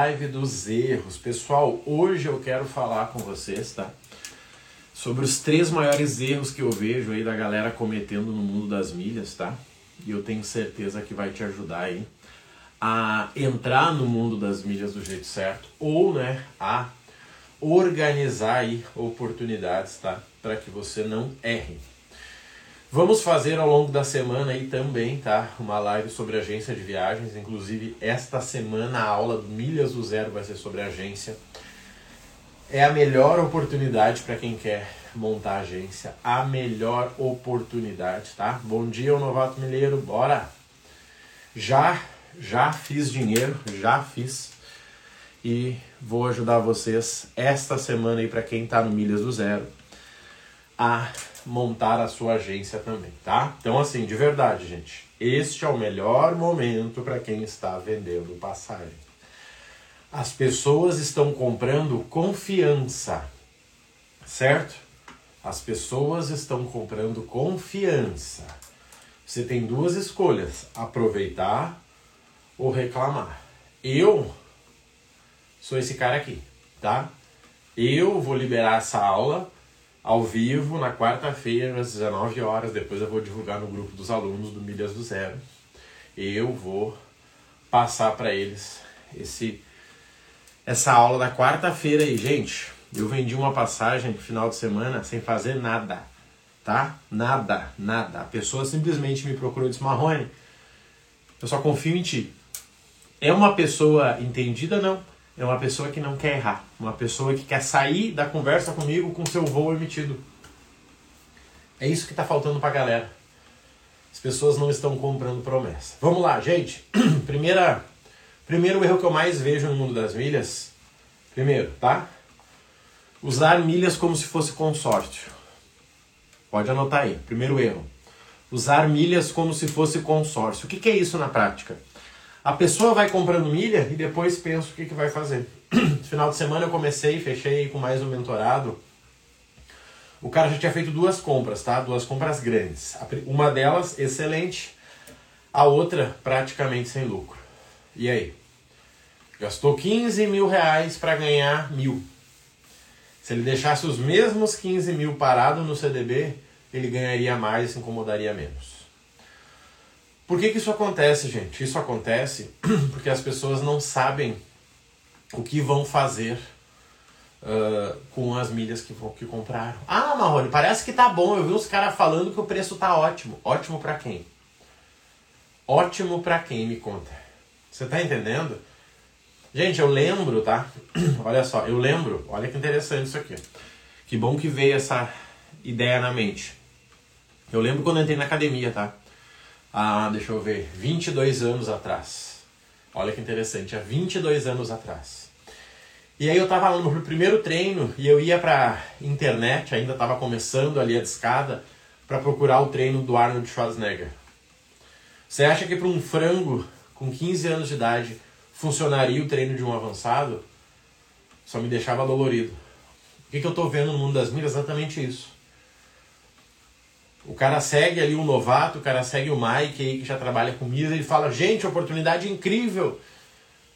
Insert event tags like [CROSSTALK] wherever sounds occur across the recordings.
Live dos erros. Pessoal, hoje eu quero falar com vocês, tá? Sobre os três maiores erros que eu vejo aí da galera cometendo no mundo das milhas, tá? E eu tenho certeza que vai te ajudar aí a entrar no mundo das milhas do jeito certo ou, né, a organizar aí oportunidades, tá? Para que você não erre. Vamos fazer ao longo da semana aí também, tá? Uma live sobre agência de viagens. Inclusive, esta semana a aula do Milhas do Zero vai ser sobre agência. É a melhor oportunidade para quem quer montar agência. A melhor oportunidade, tá? Bom dia, o novato milheiro. Bora! Já, já fiz dinheiro, já fiz. E vou ajudar vocês esta semana aí para quem está no Milhas do Zero a montar a sua agência também, tá? Então, assim, de verdade, gente, este é o melhor momento para quem está vendendo passagem. As pessoas estão comprando confiança, certo? As pessoas estão comprando confiança. Você tem duas escolhas: aproveitar ou reclamar. Eu sou esse cara aqui, tá? Eu vou liberar essa aula ao vivo na quarta-feira, às 19 horas. Depois eu vou divulgar no grupo dos alunos do Milhas do Zero. Eu vou passar para eles esse essa aula da quarta-feira aí, gente. Eu vendi uma passagem no final de semana sem fazer nada, tá? Nada, nada. A pessoa simplesmente me procurou e disse: Marrone, eu só confio em ti. É uma pessoa entendida, não? É uma pessoa que não quer errar, uma pessoa que quer sair da conversa comigo com seu voo emitido. É isso que está faltando para a galera. As pessoas não estão comprando promessa. Vamos lá, gente. [CLEARS THROAT] Primeira, primeiro erro que eu mais vejo no mundo das milhas. Primeiro, tá? Usar milhas como se fosse consórcio. Pode anotar aí. Primeiro erro. Usar milhas como se fosse consórcio. O que, que é isso na prática? A pessoa vai comprando milha e depois pensa o que, que vai fazer. [CLEARS THROAT] Final de semana eu comecei, fechei com mais um mentorado. O cara já tinha feito duas compras, tá? Duas compras grandes. Uma delas, excelente. A outra, praticamente sem lucro. E aí? Gastou 15 mil reais para ganhar mil. Se ele deixasse os mesmos 15 mil parado no CDB, ele ganharia mais e se incomodaria menos. Por que, que isso acontece, gente? Isso acontece [CLEARS THROAT] porque as pessoas não sabem o que vão fazer uh, com as milhas que, que compraram. Ah, Marrone, parece que tá bom. Eu vi os caras falando que o preço tá ótimo. Ótimo para quem? Ótimo para quem, me conta. Você tá entendendo? Gente, eu lembro, tá? [CLEARS THROAT] olha só, eu lembro. Olha que interessante isso aqui. Que bom que veio essa ideia na mente. Eu lembro quando eu entrei na academia, tá? Há, deixa eu ver, 22 anos atrás. Olha que interessante, há 22 anos atrás. E aí eu tava lá no primeiro treino e eu ia pra internet, ainda tava começando ali a escada, para procurar o treino do Arnold Schwarzenegger. Você acha que para um frango com 15 anos de idade funcionaria o treino de um avançado? Só me deixava dolorido. O que, que eu tô vendo no mundo das milhas? Exatamente isso. O cara segue ali um novato, o cara segue o Mike aí que já trabalha com milhas, ele fala, gente, oportunidade incrível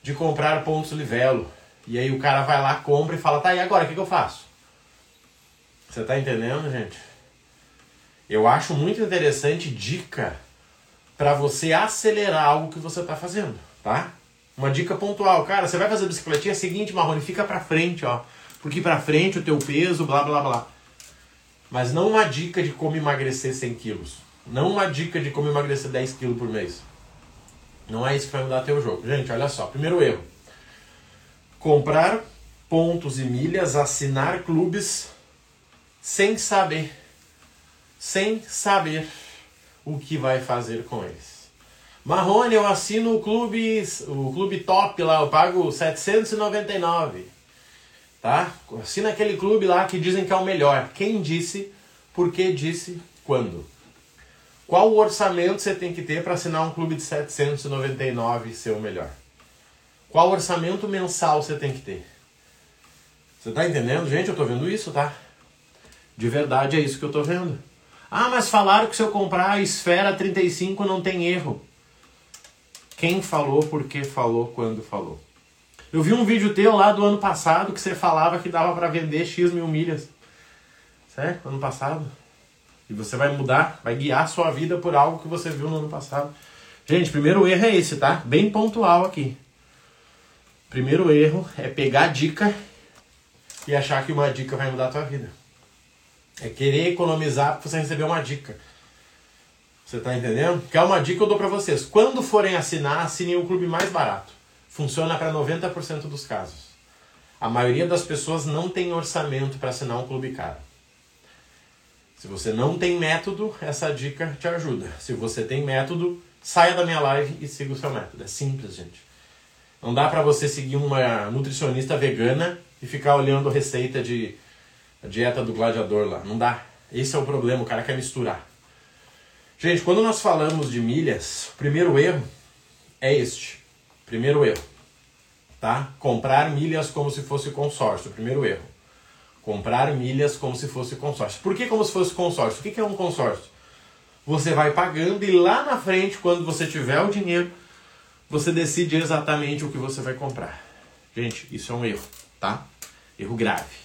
de comprar pontos Livelo. E aí o cara vai lá, compra e fala, tá, e agora, o que, que eu faço? Você tá entendendo, gente? Eu acho muito interessante dica para você acelerar algo que você tá fazendo, tá? Uma dica pontual, cara, você vai fazer bicicletinha, é seguinte, Marrone, fica pra frente, ó. Porque pra frente o teu peso, blá blá blá. Mas não uma dica de como emagrecer 100 quilos. Não uma dica de como emagrecer 10 quilos por mês. Não é isso que vai mudar teu jogo. Gente, olha só. Primeiro erro. Comprar pontos e milhas, assinar clubes sem saber. Sem saber o que vai fazer com eles. Marrone, eu assino o clube, o clube top lá, eu pago 799 tá? Assina aquele clube lá que dizem que é o melhor. Quem disse, por que disse, quando? Qual o orçamento você tem que ter para assinar um clube de 799 e ser o melhor? Qual orçamento mensal você tem que ter? Você tá entendendo? Gente, eu tô vendo isso, tá? De verdade é isso que eu tô vendo. Ah, mas falaram que se eu comprar a Esfera 35 não tem erro. Quem falou, por que falou, quando falou? Eu vi um vídeo teu lá do ano passado que você falava que dava para vender X mil milhas. Sério? Ano passado? E você vai mudar, vai guiar a sua vida por algo que você viu no ano passado. Gente, primeiro erro é esse, tá? Bem pontual aqui. Primeiro erro é pegar dica e achar que uma dica vai mudar a tua vida. É querer economizar porque você recebeu uma dica. Você tá entendendo? Que é uma dica que eu dou para vocês. Quando forem assinar, assinem o clube mais barato. Funciona para 90% dos casos. A maioria das pessoas não tem orçamento para assinar um clube caro. Se você não tem método, essa dica te ajuda. Se você tem método, saia da minha live e siga o seu método. É simples, gente. Não dá para você seguir uma nutricionista vegana e ficar olhando receita de dieta do gladiador lá. Não dá. Esse é o problema, o cara quer misturar. Gente, quando nós falamos de milhas, o primeiro erro é este. Primeiro erro, tá? Comprar milhas como se fosse consórcio. Primeiro erro. Comprar milhas como se fosse consórcio. Por que como se fosse consórcio? O que é um consórcio? Você vai pagando e lá na frente, quando você tiver o dinheiro, você decide exatamente o que você vai comprar. Gente, isso é um erro, tá? Erro grave.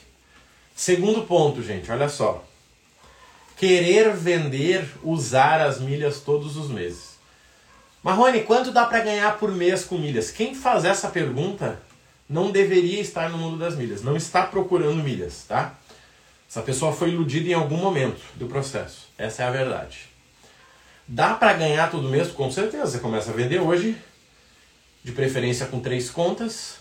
Segundo ponto, gente, olha só. Querer vender, usar as milhas todos os meses. Marrone, quanto dá para ganhar por mês com milhas? Quem faz essa pergunta não deveria estar no mundo das milhas, não está procurando milhas, tá? Essa pessoa foi iludida em algum momento do processo. Essa é a verdade. Dá para ganhar todo mês? Com certeza. Você começa a vender hoje, de preferência com três contas.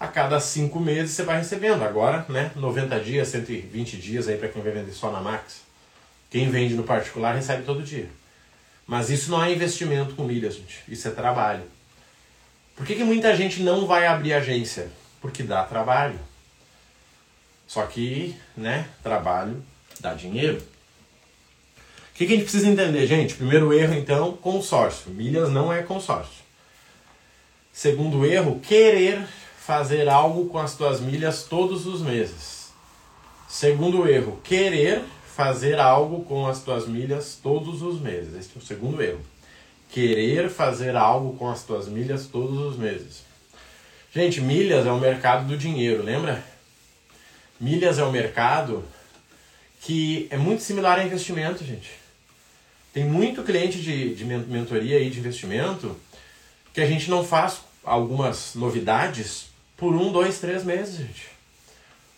A cada cinco meses você vai recebendo. Agora, né? 90 dias, 120 dias aí para quem vai vender só na Max. Quem vende no particular recebe todo dia. Mas isso não é investimento com milhas, gente. Isso é trabalho. Por que, que muita gente não vai abrir agência? Porque dá trabalho. Só que, né, trabalho dá dinheiro. O que, que a gente precisa entender, gente? Primeiro erro, então, consórcio. Milhas não é consórcio. Segundo erro, querer fazer algo com as tuas milhas todos os meses. Segundo erro, querer fazer algo com as tuas milhas todos os meses. Esse é o segundo erro querer fazer algo com as tuas milhas todos os meses. Gente, milhas é o mercado do dinheiro, lembra? Milhas é o mercado que é muito similar a investimento, gente. Tem muito cliente de, de mentoria e de investimento que a gente não faz algumas novidades por um, dois, três meses, gente.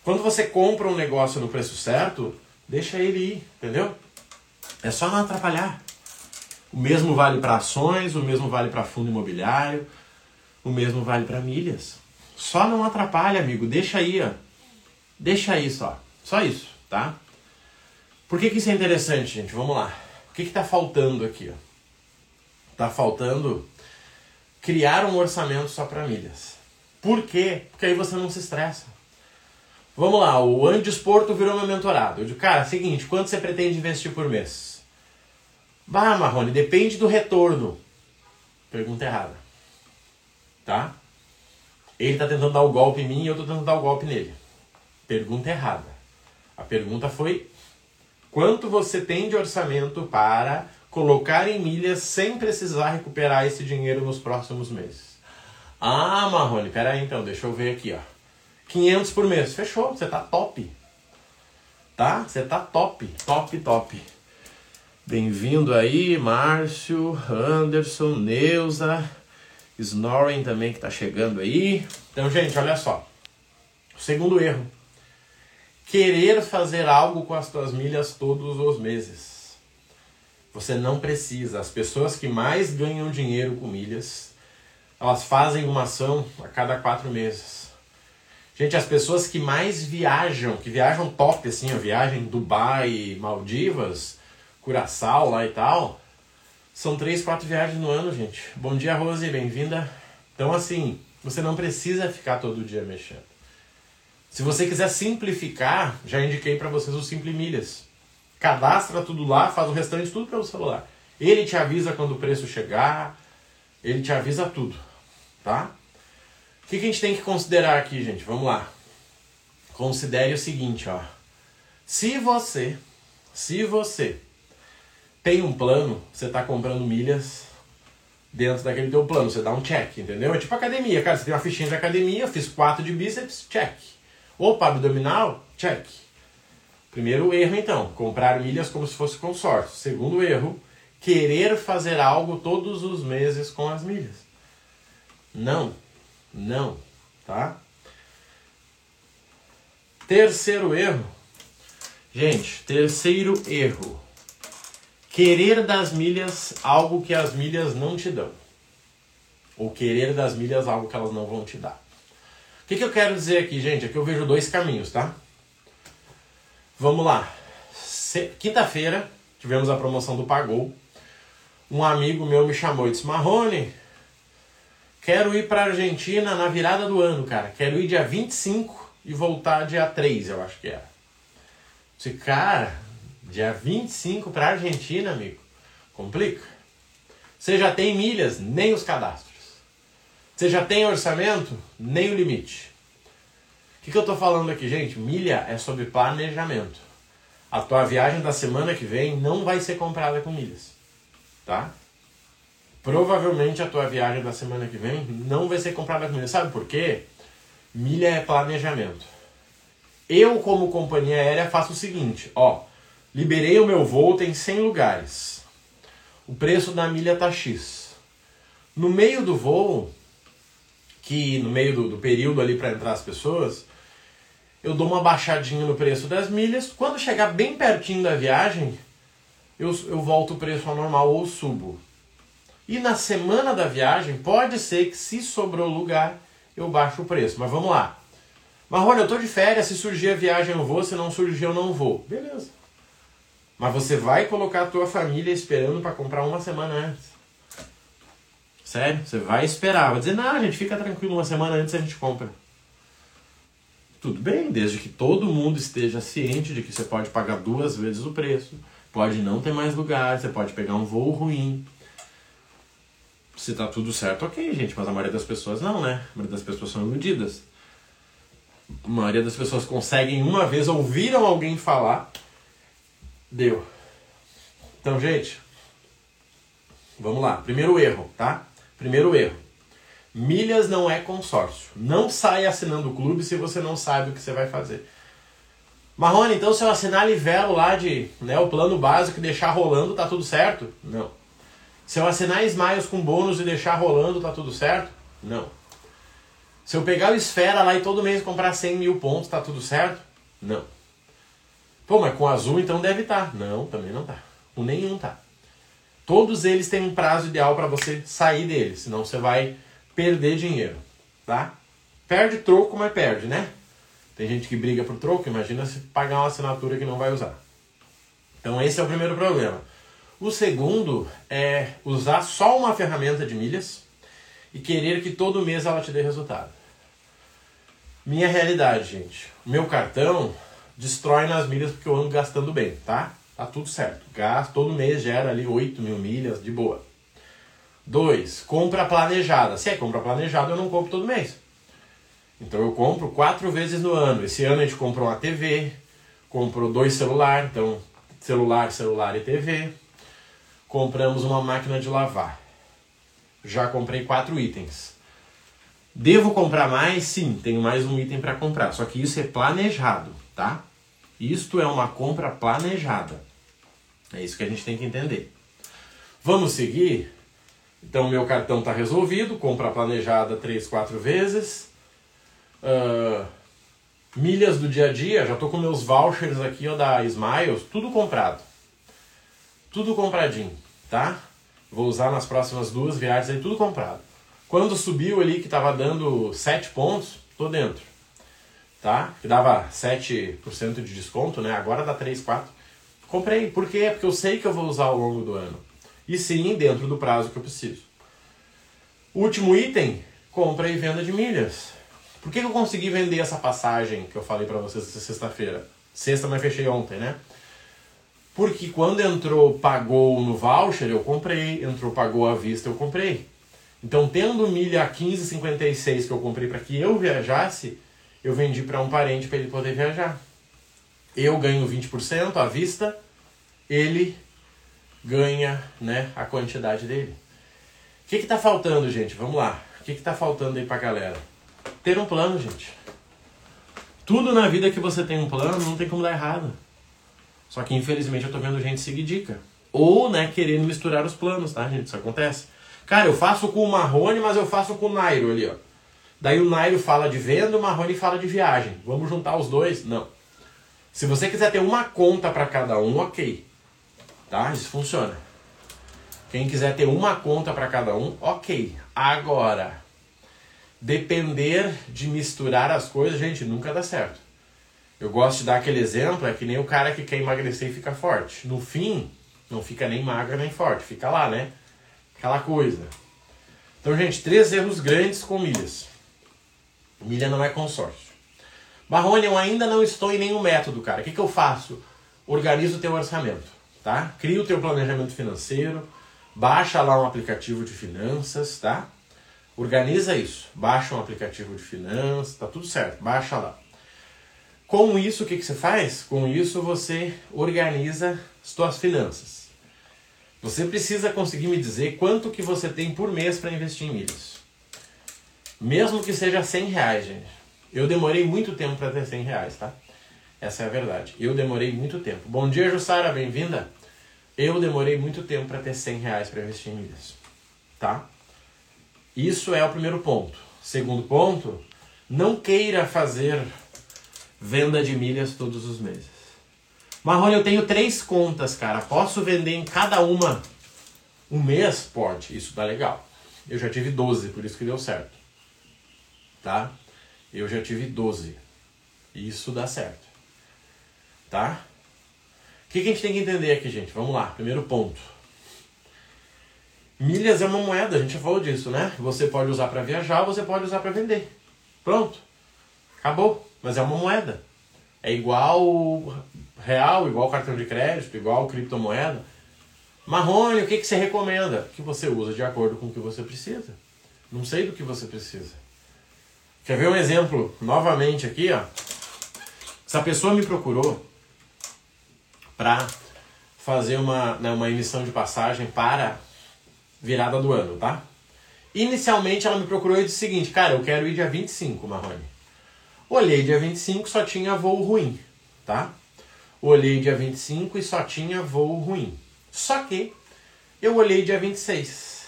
Quando você compra um negócio no preço certo, deixa ele ir, entendeu? É só não atrapalhar. O mesmo vale para ações, o mesmo vale para fundo imobiliário, o mesmo vale para milhas. Só não atrapalha, amigo. Deixa aí, ó. Deixa aí só. Só isso, tá? Por que, que isso é interessante, gente? Vamos lá. O que está faltando aqui? Ó? Tá faltando criar um orçamento só para milhas. Por quê? Porque aí você não se estressa. Vamos lá, o Andes Porto virou meu mentorado. Eu digo, cara, seguinte, quanto você pretende investir por mês? Bah, Marrone, depende do retorno. Pergunta errada. Tá? Ele está tentando dar o golpe em mim e eu estou tentando dar o golpe nele. Pergunta errada. A pergunta foi: quanto você tem de orçamento para colocar em milhas sem precisar recuperar esse dinheiro nos próximos meses? Ah, Marrone, peraí então, deixa eu ver aqui, ó. 500 por mês. Fechou, você tá top. Tá? Você tá top, top, top. Bem-vindo aí, Márcio, Anderson, Neuza, Snoring também que está chegando aí. Então, gente, olha só. segundo erro. Querer fazer algo com as tuas milhas todos os meses. Você não precisa. As pessoas que mais ganham dinheiro com milhas, elas fazem uma ação a cada quatro meses. Gente, as pessoas que mais viajam, que viajam top assim, a viagem Dubai, Maldivas, Curaçao lá e tal. São três, quatro viagens no ano, gente. Bom dia, Rose, bem-vinda. Então, assim, você não precisa ficar todo dia mexendo. Se você quiser simplificar, já indiquei para vocês o Simple Milhas. Cadastra tudo lá, faz o restante tudo pelo celular. Ele te avisa quando o preço chegar, ele te avisa tudo, tá? O que, que a gente tem que considerar aqui, gente? Vamos lá. Considere o seguinte, ó. Se você, se você tem um plano, você está comprando milhas dentro daquele teu plano. Você dá um check, entendeu? É tipo academia, cara. Você tem uma fichinha de academia, fiz quatro de bíceps, check. Opa, abdominal, check. Primeiro erro, então, comprar milhas como se fosse consórcio. Segundo erro, querer fazer algo todos os meses com as milhas. Não, não, tá? Terceiro erro. Gente, terceiro erro. Querer das milhas algo que as milhas não te dão. Ou querer das milhas algo que elas não vão te dar. O que, que eu quero dizer aqui, gente? Aqui eu vejo dois caminhos, tá? Vamos lá. Quinta-feira tivemos a promoção do Pagou. Um amigo meu me chamou e disse: Marrone, quero ir para Argentina na virada do ano, cara. Quero ir dia 25 e voltar dia 3, eu acho que era. Disse, cara, dia 25 para Argentina, amigo. Complica. Você já tem milhas, nem os cadastros. Você já tem orçamento, nem o limite. O que, que eu estou falando aqui, gente? Milha é sobre planejamento. A tua viagem da semana que vem não vai ser comprada com milhas, tá? Provavelmente a tua viagem da semana que vem não vai ser comprada com milhas. Sabe por quê? Milha é planejamento. Eu, como companhia aérea, faço o seguinte, ó. Liberei o meu voo, tem 100 lugares. O preço da milha tá X. No meio do voo, que no meio do, do período ali para entrar as pessoas, eu dou uma baixadinha no preço das milhas. Quando chegar bem pertinho da viagem, eu, eu volto o preço ao normal ou subo. E na semana da viagem, pode ser que se sobrou lugar, eu baixo o preço. Mas vamos lá. Marrone, eu tô de férias, se surgir a viagem eu vou, se não surgir eu não vou. Beleza. Mas você vai colocar a tua família esperando para comprar uma semana antes. Sério? Você vai esperar. Vai dizer, não, gente, fica tranquilo, uma semana antes a gente compra. Tudo bem, desde que todo mundo esteja ciente de que você pode pagar duas vezes o preço, pode não ter mais lugar, você pode pegar um voo ruim. Se tá tudo certo, ok, gente, mas a maioria das pessoas não, né? A maioria das pessoas são iludidas. A maioria das pessoas conseguem uma vez, ouviram alguém falar, deu. Então, gente, vamos lá. Primeiro erro, tá? Primeiro erro. Milhas não é consórcio. Não saia assinando o clube se você não sabe o que você vai fazer. Marrone, então se eu assinar Livelo lá de né, o plano básico e deixar rolando, tá tudo certo? Não. Se eu assinar Smiles com bônus e deixar rolando, tá tudo certo? Não. Se eu pegar o Esfera lá e todo mês comprar 100 mil pontos, tá tudo certo? Não. Pô, mas com azul então deve estar. Tá. Não, também não tá. Com nenhum tá. Todos eles têm um prazo ideal para você sair deles, senão você vai perder dinheiro, tá? Perde troco, mas perde, né? Tem gente que briga por troco, imagina se pagar uma assinatura que não vai usar. Então esse é o primeiro problema. O segundo é usar só uma ferramenta de milhas e querer que todo mês ela te dê resultado. Minha realidade, gente. Meu cartão destrói nas milhas porque eu ando gastando bem, tá? Tá tudo certo. Gasto todo mês gera ali 8 mil milhas de boa. Dois, compra planejada. Se é compra planejada, eu não compro todo mês. Então eu compro quatro vezes no ano. Esse ano a gente comprou uma TV, comprou dois celulares, então celular, celular e TV. Compramos uma máquina de lavar. Já comprei quatro itens. Devo comprar mais? Sim, tenho mais um item para comprar. Só que isso é planejado, tá? Isto é uma compra planejada. É isso que a gente tem que entender. Vamos seguir? Então, meu cartão está resolvido, compra planejada três, quatro vezes. Uh, milhas do dia a dia, já estou com meus vouchers aqui ó, da Smiles, tudo comprado. Tudo compradinho, tá? Vou usar nas próximas duas viagens aí, tudo comprado. Quando subiu ali que estava dando 7 pontos, tô dentro. Tá? Que dava 7% de desconto, né? Agora dá 3, 4. Comprei. Por quê? Porque eu sei que eu vou usar ao longo do ano e sim dentro do prazo que eu preciso. Último item, compra e venda de milhas. Por que eu consegui vender essa passagem que eu falei para vocês sexta-feira? Sexta, mas fechei ontem, né? Porque quando entrou pagou no voucher, eu comprei. Entrou pagou à vista, eu comprei. Então, tendo milha a 15,56 que eu comprei para que eu viajasse, eu vendi para um parente para ele poder viajar. Eu ganho 20% à vista, ele ganha né, a quantidade dele. que está faltando, gente? Vamos lá. O que está faltando aí pra galera? Ter um plano, gente. Tudo na vida que você tem um plano não tem como dar errado. Só que infelizmente eu tô vendo gente seguir dica. Ou, né, querendo misturar os planos, tá, gente? Isso acontece. Cara, eu faço com o Marrone, mas eu faço com o Nairo ali, ó. Daí o Nairo fala de venda, o Marrone fala de viagem. Vamos juntar os dois? Não. Se você quiser ter uma conta para cada um, ok. Tá? Isso funciona. Quem quiser ter uma conta para cada um, ok. Agora, depender de misturar as coisas, gente, nunca dá certo. Eu gosto de dar aquele exemplo, é que nem o cara que quer emagrecer e fica forte. No fim, não fica nem magro nem forte, fica lá, né? Aquela coisa. Então, gente, três erros grandes com milhas. Milha não é consórcio. Marrone, eu ainda não estou em nenhum método, cara. O que, que eu faço? Organizo o teu orçamento, tá? Cria o teu planejamento financeiro, baixa lá um aplicativo de finanças, tá? Organiza isso. Baixa um aplicativo de finanças, tá tudo certo. Baixa lá. Com isso, o que, que você faz? Com isso, você organiza as suas finanças. Você precisa conseguir me dizer quanto que você tem por mês para investir em milhas. Mesmo que seja 100 reais, gente. Eu demorei muito tempo para ter 100 reais, tá? Essa é a verdade. Eu demorei muito tempo. Bom dia, Jussara, bem-vinda. Eu demorei muito tempo para ter 100 reais para investir em milhas, tá? Isso é o primeiro ponto. Segundo ponto, não queira fazer venda de milhas todos os meses. Marrone, eu tenho três contas, cara. Posso vender em cada uma um mês? Pode. Isso tá legal. Eu já tive 12, por isso que deu certo. Tá? Eu já tive 12. Isso dá certo. Tá? O que, que a gente tem que entender aqui, gente? Vamos lá. Primeiro ponto. Milhas é uma moeda, a gente já falou disso, né? Você pode usar para viajar, você pode usar para vender. Pronto. Acabou. Mas é uma moeda. É igual real, igual cartão de crédito, igual criptomoeda. Marrone, o que, que você recomenda? Que você usa de acordo com o que você precisa. Não sei do que você precisa. Quer ver um exemplo novamente aqui, ó? Essa pessoa me procurou para fazer uma, né, uma emissão de passagem para virada do ano, tá? Inicialmente ela me procurou e disse o seguinte, cara, eu quero ir dia 25, Marrone. Olhei dia 25, só tinha voo ruim, tá? Olhei dia 25 e só tinha voo ruim. Só que eu olhei dia 26.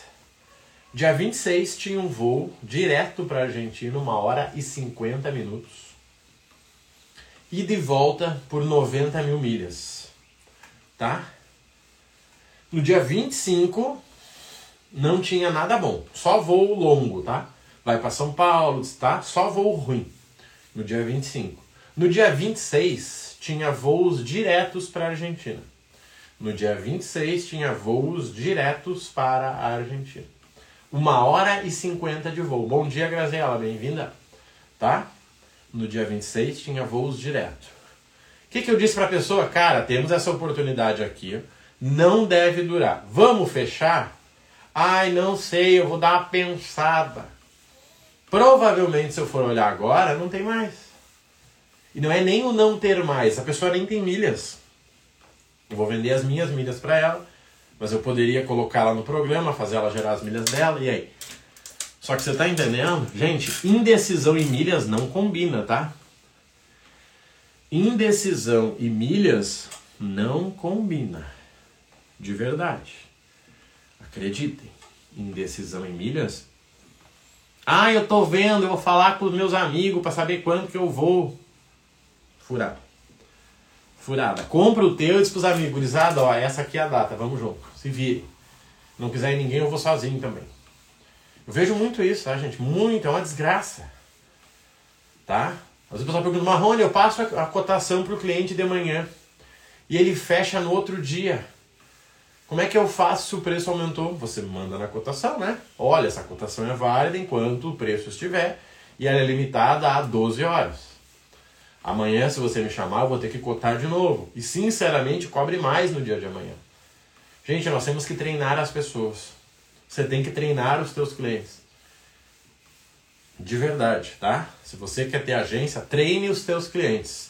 Dia 26 tinha um voo direto para a Argentina, uma hora e 50 minutos. E de volta por 90 mil milhas. Tá? No dia 25, não tinha nada bom. Só voo longo, tá? Vai para São Paulo, tá? Só voo ruim. No dia 25. No dia 26, tinha voos diretos para a Argentina. No dia 26, tinha voos diretos para a Argentina. Uma hora e 50 de voo. Bom dia, Graziela, bem-vinda. Tá? No dia 26, tinha voos direto. O que, que eu disse para a pessoa? Cara, temos essa oportunidade aqui. Não deve durar. Vamos fechar? Ai, não sei, eu vou dar uma pensada. Provavelmente, se eu for olhar agora, não tem mais. E não é nem o não ter mais, a pessoa nem tem milhas. Eu vou vender as minhas milhas para ela, mas eu poderia colocar ela no programa, fazer ela gerar as milhas dela, e aí? Só que você tá entendendo? Gente, indecisão e milhas não combina, tá? Indecisão e milhas não combina. De verdade. Acreditem, indecisão em milhas. Ah, eu tô vendo, eu vou falar com os meus amigos para saber quanto que eu vou. Furada. Furada. Compra o teu e diz pros amigos, gurizada, ó, essa aqui é a data, vamos junto. Se vire. Não quiser ninguém, eu vou sozinho também. Eu vejo muito isso, tá, gente? Muito, é uma desgraça. Tá? Às vezes o pessoal pergunta, Marrone, eu passo a cotação pro cliente de manhã. E ele fecha no outro dia. Como é que eu faço se o preço aumentou? Você manda na cotação, né? Olha, essa cotação é válida enquanto o preço estiver e ela é limitada a 12 horas. Amanhã, se você me chamar, eu vou ter que cotar de novo. E sinceramente, cobre mais no dia de amanhã. Gente, nós temos que treinar as pessoas. Você tem que treinar os teus clientes. De verdade, tá? Se você quer ter agência, treine os teus clientes.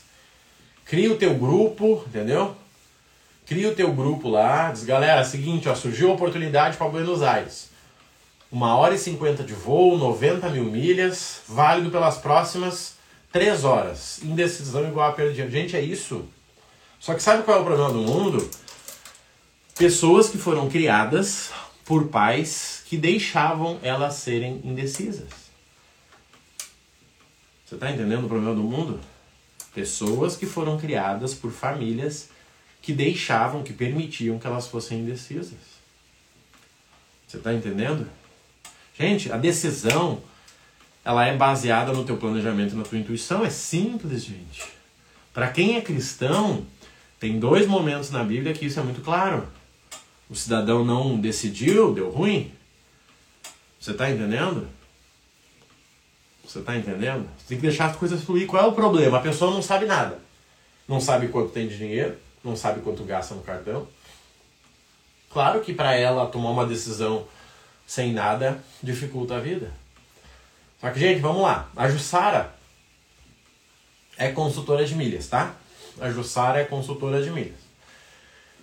Crie o teu grupo, entendeu? Cria o teu grupo lá, diz, galera, seguinte, ó, surgiu a oportunidade para Buenos Aires. Uma hora e cinquenta de voo, 90 mil milhas, válido pelas próximas três horas. Indecisão igual a perda de Gente, é isso. Só que sabe qual é o problema do mundo? Pessoas que foram criadas por pais que deixavam elas serem indecisas. Você está entendendo o problema do mundo? Pessoas que foram criadas por famílias que deixavam, que permitiam que elas fossem indecisas. Você está entendendo? Gente, a decisão ela é baseada no teu planejamento na tua intuição. É simples, gente. Para quem é cristão, tem dois momentos na Bíblia que isso é muito claro. O cidadão não decidiu, deu ruim. Você está entendendo? Você está entendendo? Você tem que deixar as coisas fluir. Qual é o problema? A pessoa não sabe nada. Não sabe quanto tem de dinheiro, não sabe quanto gasta no cartão. Claro que para ela tomar uma decisão sem nada dificulta a vida. Só que, gente, vamos lá. A Jussara é consultora de milhas, tá? A Jussara é consultora de milhas.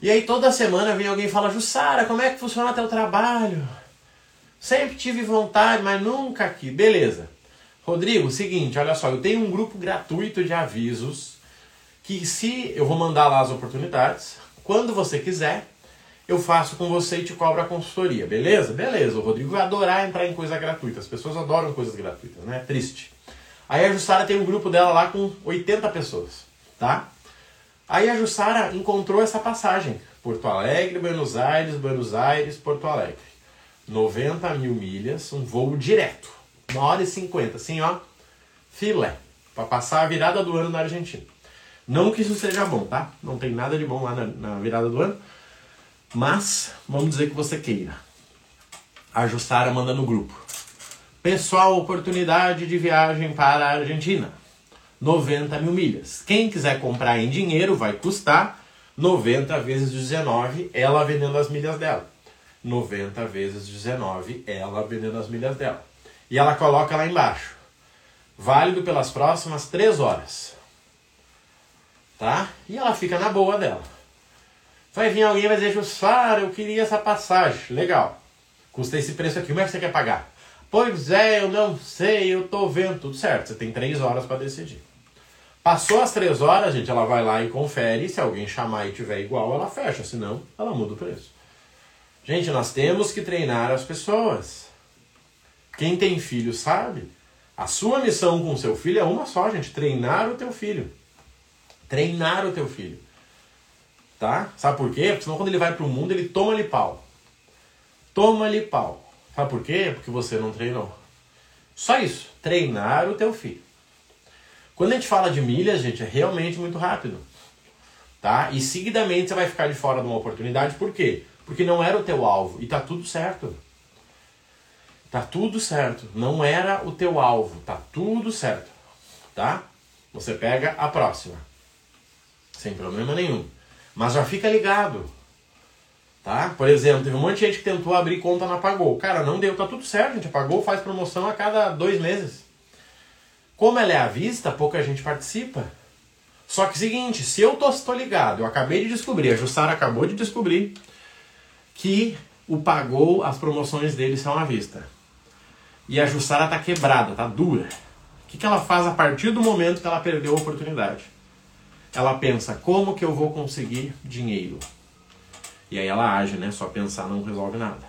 E aí toda semana vem alguém e fala, Jussara, como é que funciona teu trabalho? Sempre tive vontade, mas nunca aqui. Beleza. Rodrigo, seguinte, olha só, eu tenho um grupo gratuito de avisos que se eu vou mandar lá as oportunidades, quando você quiser, eu faço com você e te cobro a consultoria, beleza? Beleza, o Rodrigo vai adorar entrar em coisa gratuita. As pessoas adoram coisas gratuitas, né? Triste. Aí a Jussara tem um grupo dela lá com 80 pessoas, tá? Aí a Jussara encontrou essa passagem. Porto Alegre, Buenos Aires, Buenos Aires, Porto Alegre. 90 mil milhas, um voo direto. Uma hora e 50, assim, ó. Filé. Pra passar a virada do ano na Argentina. Não que isso seja bom, tá? Não tem nada de bom lá na, na virada do ano. Mas, vamos dizer que você queira. A Jussara manda no grupo. Pessoal, oportunidade de viagem para a Argentina. 90 mil milhas. Quem quiser comprar em dinheiro vai custar 90 vezes 19, ela vendendo as milhas dela. 90 vezes 19, ela vendendo as milhas dela. E ela coloca lá embaixo. Válido pelas próximas 3 horas. Tá? E ela fica na boa dela. Vai vir alguém e vai dizer, Jussara, eu queria essa passagem. Legal. Custa esse preço aqui. Como é que você quer pagar? Pois é, eu não sei, eu tô vendo. Tudo certo, você tem 3 horas para decidir. Passou as 3 horas, gente, ela vai lá e confere. Se alguém chamar e tiver igual, ela fecha. Senão, ela muda o preço. Gente, nós temos que treinar as pessoas. Quem tem filho sabe. A sua missão com seu filho é uma só, gente: treinar o teu filho. Treinar o teu filho. Tá? Sabe por quê? Porque senão quando ele vai pro mundo, ele toma-lhe pau. Toma-lhe pau. Sabe por quê? Porque você não treinou. Só isso. Treinar o teu filho. Quando a gente fala de milhas, gente, é realmente muito rápido. Tá? E seguidamente você vai ficar de fora de uma oportunidade. Por quê? Porque não era o teu alvo. E tá tudo certo. Tá tudo certo. Não era o teu alvo. Tá tudo certo. Tá? Você pega a próxima. Sem problema nenhum. Mas já fica ligado. Tá? Por exemplo, teve um monte de gente que tentou abrir conta na Pagou. Cara, não deu. Tá tudo certo, gente. A Pagou faz promoção a cada dois meses. Como ela é à vista, pouca gente participa. Só que seguinte, se eu tô, tô ligado, eu acabei de descobrir, a Jussara acabou de descobrir que o Pagou, as promoções dele são à vista e a Jussara tá quebrada, tá dura. O que, que ela faz a partir do momento que ela perdeu a oportunidade? Ela pensa, como que eu vou conseguir dinheiro? E aí ela age, né? Só pensar não resolve nada.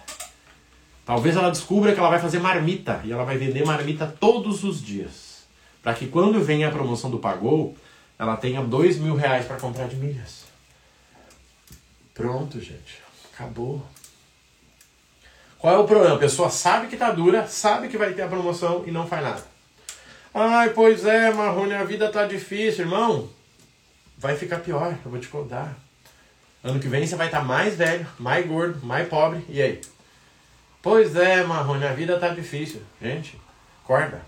Talvez ela descubra que ela vai fazer marmita e ela vai vender marmita todos os dias. Para que quando venha a promoção do Pagou, ela tenha dois mil reais para comprar de milhas. Pronto, gente. Acabou. Qual é o problema? A pessoa sabe que tá dura, sabe que vai ter a promoção e não faz nada. Ai, pois é, Marrone, a vida tá difícil, irmão. Vai ficar pior, eu vou te contar. Ano que vem você vai estar tá mais velho, mais gordo, mais pobre, e aí? Pois é, Marrone, a vida tá difícil. Gente, acorda.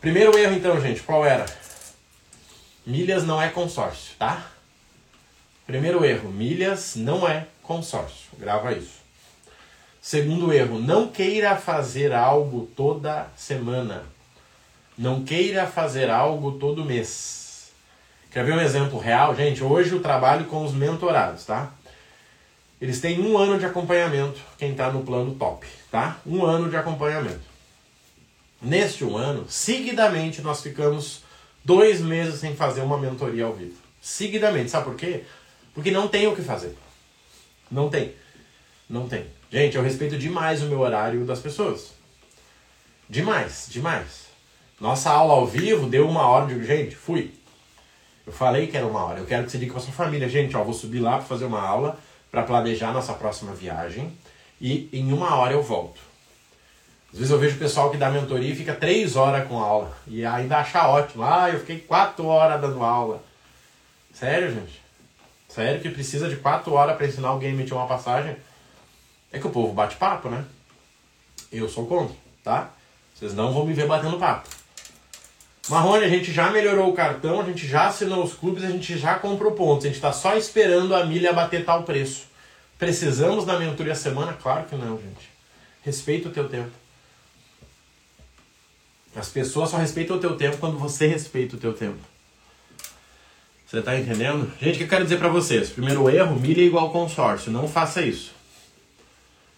Primeiro erro então, gente, qual era? Milhas não é consórcio, tá? Primeiro erro, milhas não é consórcio. Grava isso. Segundo erro, não queira fazer algo toda semana. Não queira fazer algo todo mês. Quer ver um exemplo real? Gente, hoje eu trabalho com os mentorados, tá? Eles têm um ano de acompanhamento, quem está no plano top, tá? Um ano de acompanhamento. Neste um ano, seguidamente, nós ficamos dois meses sem fazer uma mentoria ao vivo. Seguidamente. Sabe por quê? Porque não tem o que fazer. Não tem. Não tem. Gente, eu respeito demais o meu horário das pessoas. Demais, demais. Nossa aula ao vivo deu uma hora. de gente, fui. Eu falei que era uma hora. Eu quero que você diga com a sua família, gente, ó, vou subir lá para fazer uma aula para planejar nossa próxima viagem e em uma hora eu volto. Às vezes eu vejo o pessoal que dá mentoria e fica três horas com aula e ainda acha ótimo. Ah, eu fiquei quatro horas dando aula. Sério, gente? Sério que precisa de quatro horas para ensinar alguém a emitir uma passagem? É que o povo bate papo, né? Eu sou contra, tá? Vocês não vão me ver batendo papo. Marrone, a gente já melhorou o cartão, a gente já assinou os clubes, a gente já comprou pontos. A gente está só esperando a milha bater tal preço. Precisamos da mentoria semana? Claro que não, gente. Respeita o teu tempo. As pessoas só respeitam o teu tempo quando você respeita o teu tempo. Você tá entendendo? Gente, o que eu quero dizer para vocês? Primeiro erro, milha é igual consórcio. Não faça isso.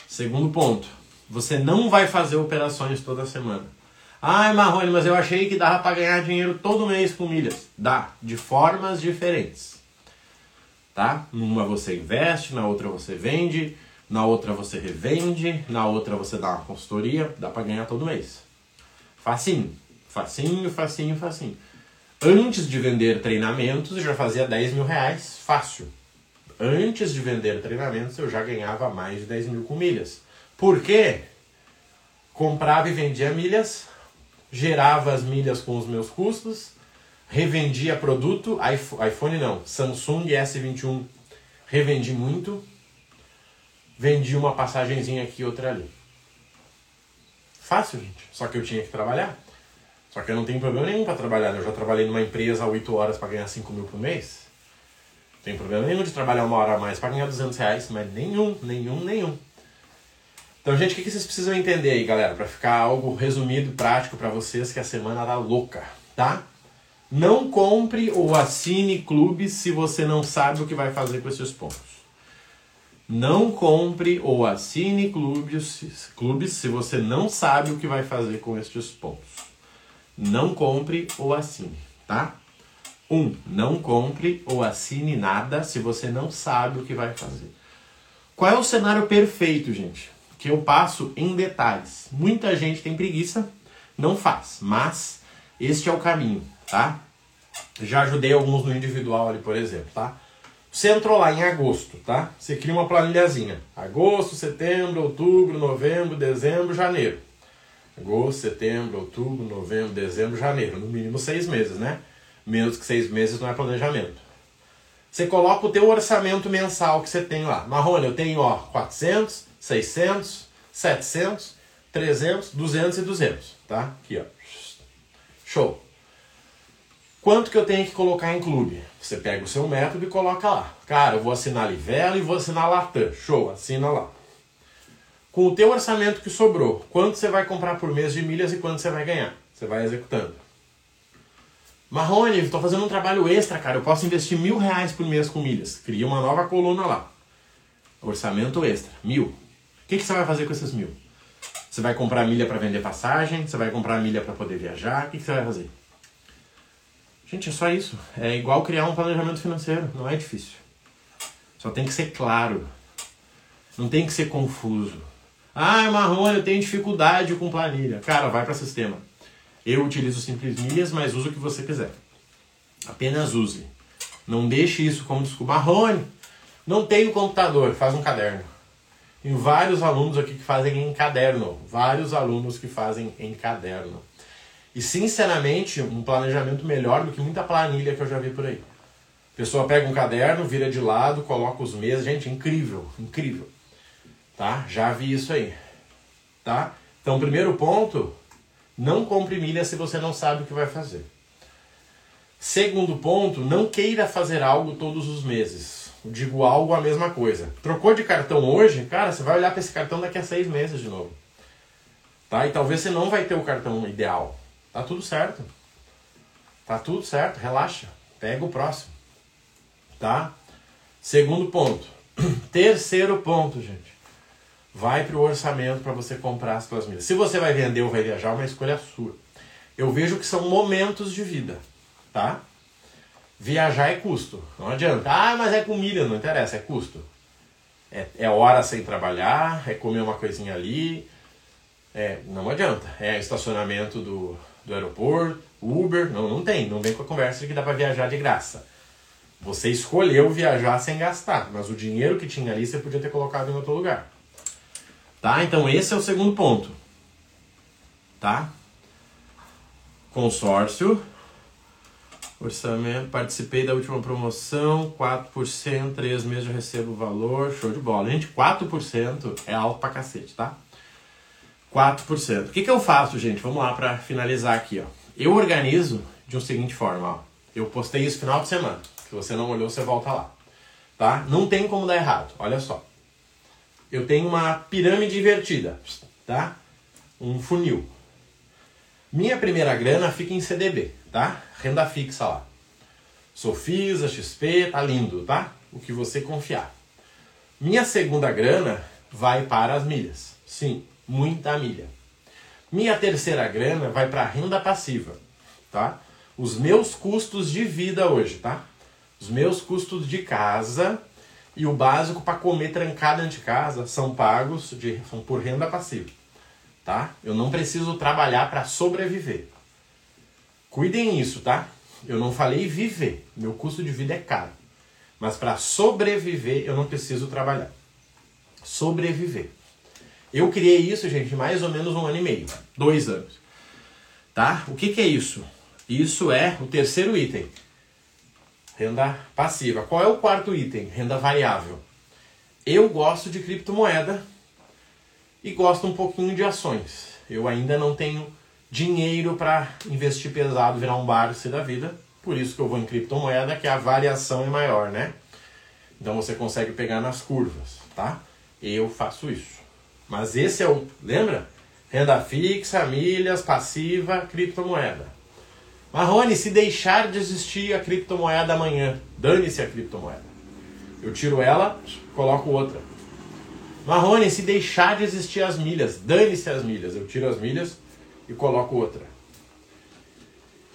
Segundo ponto, você não vai fazer operações toda semana. Ai, Marrone, mas eu achei que dava para ganhar dinheiro todo mês com milhas. Dá, de formas diferentes. Tá? Numa você investe, na outra você vende, na outra você revende, na outra você dá uma consultoria, dá para ganhar todo mês. Facinho, facinho, facinho, facinho. Antes de vender treinamentos, eu já fazia 10 mil reais, fácil. Antes de vender treinamentos, eu já ganhava mais de 10 mil com milhas. Por quê? Comprava e vendia milhas, gerava as milhas com os meus custos, revendia produto, iPhone não, Samsung S21, revendi muito, vendi uma passagenzinha aqui outra ali. Fácil, gente. Só que eu tinha que trabalhar. Só que eu não tenho problema nenhum para trabalhar. Né? Eu já trabalhei numa empresa 8 horas para ganhar 5 mil por mês. Não tem problema nenhum de trabalhar uma hora a mais para ganhar 200 reais, mas nenhum, nenhum, nenhum. Então, gente, o que vocês precisam entender aí, galera, para ficar algo resumido, prático para vocês, que a semana tá louca, tá? Não compre ou assine clubes se você não sabe o que vai fazer com esses pontos. Não compre ou assine clubes, clubes se você não sabe o que vai fazer com estes pontos. Não compre ou assine, tá? Um, não compre ou assine nada se você não sabe o que vai fazer. Qual é o cenário perfeito, gente? Que eu passo em detalhes. Muita gente tem preguiça, não faz, mas este é o caminho, tá? Já ajudei alguns no individual ali, por exemplo, tá? Você entrou lá em agosto, tá? Você cria uma planilhazinha. Agosto, setembro, outubro, novembro, dezembro, janeiro. Agosto, setembro, outubro, novembro, dezembro, janeiro. No mínimo seis meses, né? Menos que seis meses não é planejamento. Você coloca o teu orçamento mensal que você tem lá. Marrone, eu tenho, ó, 400, 600, 700, 300, 200 e 200, tá? Aqui, ó. Show. Quanto que eu tenho que colocar em clube? Você pega o seu método e coloca lá. Cara, eu vou assinar Livelo e vou assinar Latam. Show, assina lá. Com o teu orçamento que sobrou, quanto você vai comprar por mês de milhas e quanto você vai ganhar? Você vai executando. Marrone, estou fazendo um trabalho extra, cara. Eu posso investir mil reais por mês com milhas. Cria uma nova coluna lá. Orçamento extra, mil que, que você vai fazer com esses mil? Você vai comprar milha para vender passagem? Você vai comprar milha para poder viajar? O que, que você vai fazer? Gente, é só isso. É igual criar um planejamento financeiro. Não é difícil. Só tem que ser claro. Não tem que ser confuso. Ah, Marrone, eu tenho dificuldade com planilha. Cara, vai para sistema. Eu utilizo Simples Milhas, mas usa o que você quiser. Apenas use. Não deixe isso como desculpa. Marrone, não tenho computador. Faz um caderno. Tem vários alunos aqui que fazem em caderno. Vários alunos que fazem em caderno. E sinceramente, um planejamento melhor do que muita planilha que eu já vi por aí. A pessoa pega um caderno, vira de lado, coloca os meses. Gente, incrível, incrível. Tá? Já vi isso aí. Tá? Então, primeiro ponto, não compre milha se você não sabe o que vai fazer. Segundo ponto, não queira fazer algo todos os meses digo algo a mesma coisa. Trocou de cartão hoje, cara, você vai olhar para esse cartão daqui a seis meses de novo. Tá? E talvez você não vai ter o cartão ideal. Tá tudo certo. Tá tudo certo, relaxa. Pega o próximo. Tá? Segundo ponto. [CLEARS THROAT] Terceiro ponto, gente. Vai para o orçamento para você comprar as suas milhas. Se você vai vender ou vai viajar, é uma escolha sua. Eu vejo que são momentos de vida, tá? Viajar é custo. Não adianta. Ah, mas é com milha, não interessa, é custo. É, é hora sem trabalhar, é comer uma coisinha ali. É, não adianta. É estacionamento do, do aeroporto, Uber. Não, não tem. Não vem com a conversa de que dá para viajar de graça. Você escolheu viajar sem gastar, mas o dinheiro que tinha ali você podia ter colocado em outro lugar. Tá? Então esse é o segundo ponto. Tá? Consórcio. Orçamento. Participei da última promoção. 4%, 3 meses eu recebo o valor. Show de bola. Gente, 4% é alto pra cacete, tá? 4%. O que, que eu faço, gente? Vamos lá para finalizar aqui, ó. Eu organizo de uma seguinte forma, ó. Eu postei isso final de semana. Se você não olhou, você volta lá. Tá? Não tem como dar errado. Olha só. Eu tenho uma pirâmide invertida, tá? Um funil. Minha primeira grana fica em CDB, tá? Renda fixa lá. Sofisa, XP, tá lindo, tá? O que você confiar. Minha segunda grana vai para as milhas. Sim, muita milha. Minha terceira grana vai para renda passiva, tá? Os meus custos de vida hoje, tá? Os meus custos de casa e o básico para comer trancado dentro de casa são pagos de, são por renda passiva. Tá? Eu não preciso trabalhar para sobreviver. Cuidem isso, tá? Eu não falei viver. Meu custo de vida é caro. Mas para sobreviver, eu não preciso trabalhar. Sobreviver. Eu criei isso, gente, mais ou menos um ano e meio. Dois anos. Tá? O que, que é isso? Isso é o terceiro item. Renda passiva. Qual é o quarto item? Renda variável. Eu gosto de criptomoeda e gosto um pouquinho de ações. Eu ainda não tenho dinheiro para investir pesado, virar um barco da vida. Por isso que eu vou em criptomoeda, que a variação é maior, né? Então você consegue pegar nas curvas, tá? Eu faço isso. Mas esse é o, lembra? Renda fixa, milhas, passiva, criptomoeda. Marrone, se deixar de existir a criptomoeda amanhã, dane-se a criptomoeda. Eu tiro ela, coloco outra. Marrone, se deixar de existir as milhas, dane-se as milhas. Eu tiro as milhas e coloco outra.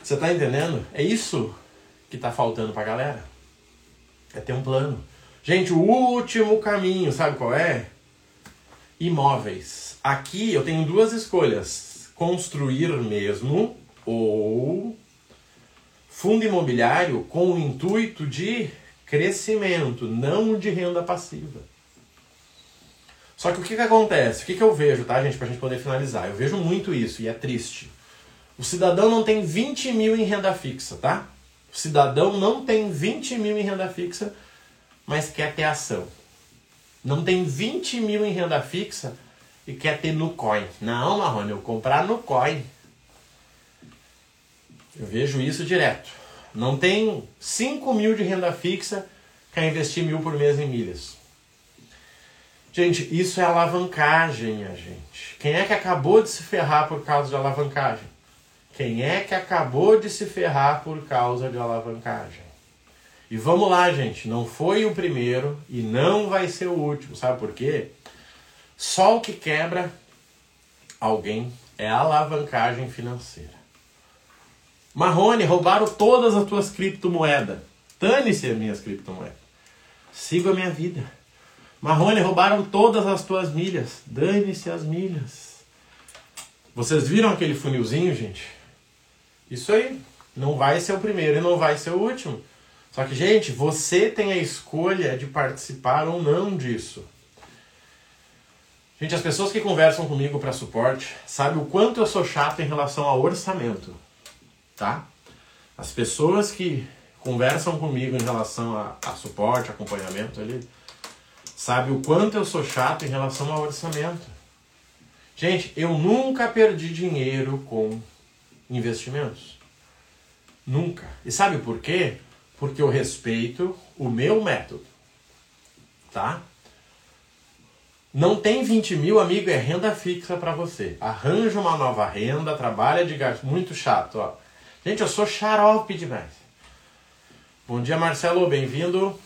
Você está entendendo? É isso que está faltando para galera. É ter um plano. Gente, o último caminho, sabe qual é? Imóveis. Aqui eu tenho duas escolhas: construir mesmo ou fundo imobiliário com o intuito de crescimento, não de renda passiva. Só que o que, que acontece? O que, que eu vejo, tá, gente, pra gente poder finalizar? Eu vejo muito isso e é triste. O cidadão não tem 20 mil em renda fixa, tá? O cidadão não tem 20 mil em renda fixa, mas quer ter ação. Não tem 20 mil em renda fixa e quer ter no coin. Não, Marrone, eu comprar no coin. Eu vejo isso direto. Não tem 5 mil de renda fixa, quer investir mil por mês em milhas. Gente, isso é alavancagem, minha gente. Quem é que acabou de se ferrar por causa de alavancagem? Quem é que acabou de se ferrar por causa de alavancagem? E vamos lá, gente. Não foi o primeiro e não vai ser o último. Sabe por quê? Só o que quebra alguém é alavancagem financeira. Marrone, roubaram todas as tuas criptomoedas. Dane-se as minhas criptomoedas. Siga a minha vida. Marrone, roubaram todas as tuas milhas. Dane-se as milhas. Vocês viram aquele funilzinho, gente? Isso aí. Não vai ser o primeiro e não vai ser o último. Só que, gente, você tem a escolha de participar ou não disso. Gente, as pessoas que conversam comigo para suporte sabem o quanto eu sou chato em relação ao orçamento tá? As pessoas que conversam comigo em relação a, a suporte, acompanhamento, ele sabe o quanto eu sou chato em relação ao orçamento. Gente, eu nunca perdi dinheiro com investimentos. Nunca. E sabe por quê? Porque eu respeito o meu método. Tá? Não tem 20 mil, amigo, é renda fixa para você. Arranja uma nova renda, trabalha de gasto. Muito chato, ó. Gente, eu sou xarope demais. Bom dia, Marcelo, bem-vindo.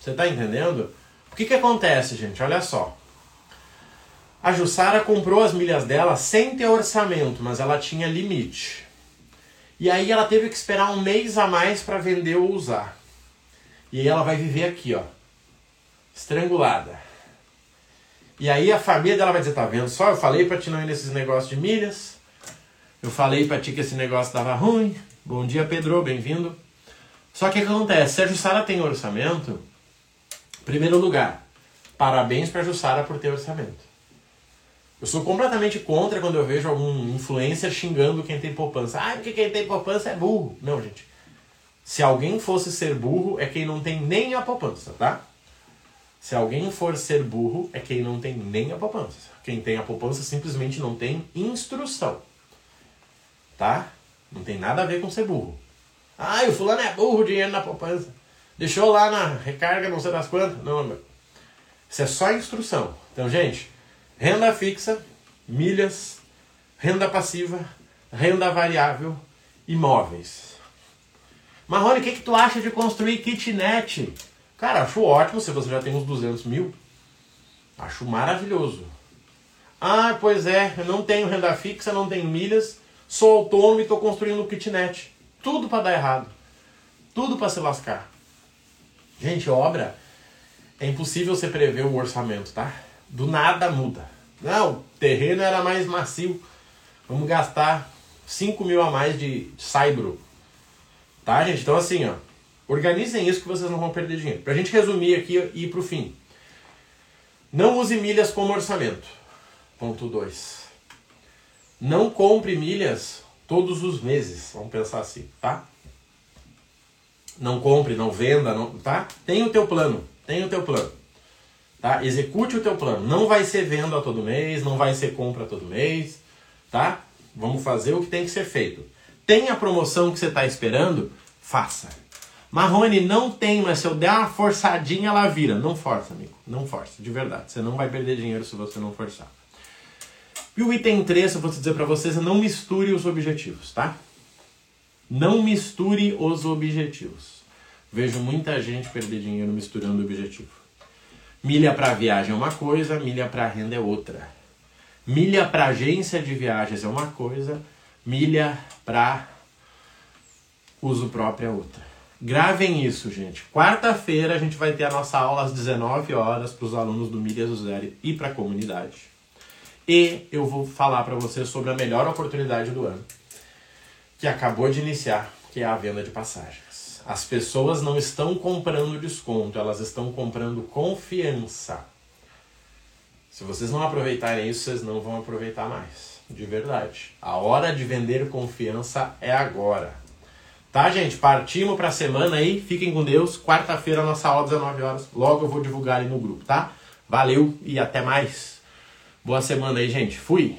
Você está entendendo? O que, que acontece, gente? Olha só. A Jussara comprou as milhas dela sem ter orçamento, mas ela tinha limite. E aí ela teve que esperar um mês a mais para vender ou usar. E aí ela vai viver aqui, ó. Estrangulada. E aí a família dela vai dizer, tá vendo só? Eu falei pra ti não ir nesses negócios de milhas. Eu falei pra ti que esse negócio tava ruim. Bom dia, Pedro, bem-vindo. Só que o que acontece? Se a Jussara tem orçamento, primeiro lugar, parabéns pra Jussara por ter orçamento. Eu sou completamente contra quando eu vejo algum influencer xingando quem tem poupança. Ah, porque quem tem poupança é burro. Não, gente. Se alguém fosse ser burro, é quem não tem nem a poupança, tá? Se alguém for ser burro, é quem não tem nem a poupança. Quem tem a poupança simplesmente não tem instrução. Tá? Não tem nada a ver com ser burro. Ah, o fulano é burro, dinheiro na poupança. Deixou lá na recarga, não sei das quantas. Não, meu. Isso é só instrução. Então, gente, Renda fixa, milhas, renda passiva, renda variável, imóveis. Marrone, o que, que tu acha de construir kitnet? Cara, acho ótimo se você já tem uns 200 mil. Acho maravilhoso. Ah, pois é, eu não tenho renda fixa, não tenho milhas, sou autônomo e estou construindo kitnet. Tudo para dar errado. Tudo para se lascar. Gente, obra é impossível você prever o orçamento, tá? Do nada muda. Não, o terreno era mais macio. Vamos gastar 5 mil a mais de saibro. Tá, gente? Então, assim, ó. Organizem isso que vocês não vão perder dinheiro. Pra gente resumir aqui e ir pro fim. Não use milhas como orçamento. Ponto 2. Não compre milhas todos os meses. Vamos pensar assim, tá? Não compre, não venda, não, tá? Tem o teu plano. Tem o teu plano. Tá? Execute o teu plano. Não vai ser venda todo mês, não vai ser compra todo mês, tá? Vamos fazer o que tem que ser feito. Tem a promoção que você está esperando? Faça. Marrone, não tem, mas se eu der uma forçadinha, ela vira. Não força, amigo. Não força, de verdade. Você não vai perder dinheiro se você não forçar. E o item 3, eu vou te dizer para vocês, não misture os objetivos, tá? Não misture os objetivos. Vejo muita gente perder dinheiro misturando objetivo. Milha para viagem é uma coisa, milha para renda é outra. Milha para agência de viagens é uma coisa, milha para uso próprio é outra. Gravem isso, gente. Quarta-feira a gente vai ter a nossa aula às 19 horas para os alunos do Milhas do Zero e para a comunidade. E eu vou falar para vocês sobre a melhor oportunidade do ano, que acabou de iniciar, que é a venda de passagens. As pessoas não estão comprando desconto, elas estão comprando confiança. Se vocês não aproveitarem isso, vocês não vão aproveitar mais. De verdade. A hora de vender confiança é agora. Tá, gente? Partimos para a semana aí. Fiquem com Deus. Quarta-feira, nossa aula, 19 horas. Logo eu vou divulgar aí no grupo, tá? Valeu e até mais. Boa semana aí, gente. Fui!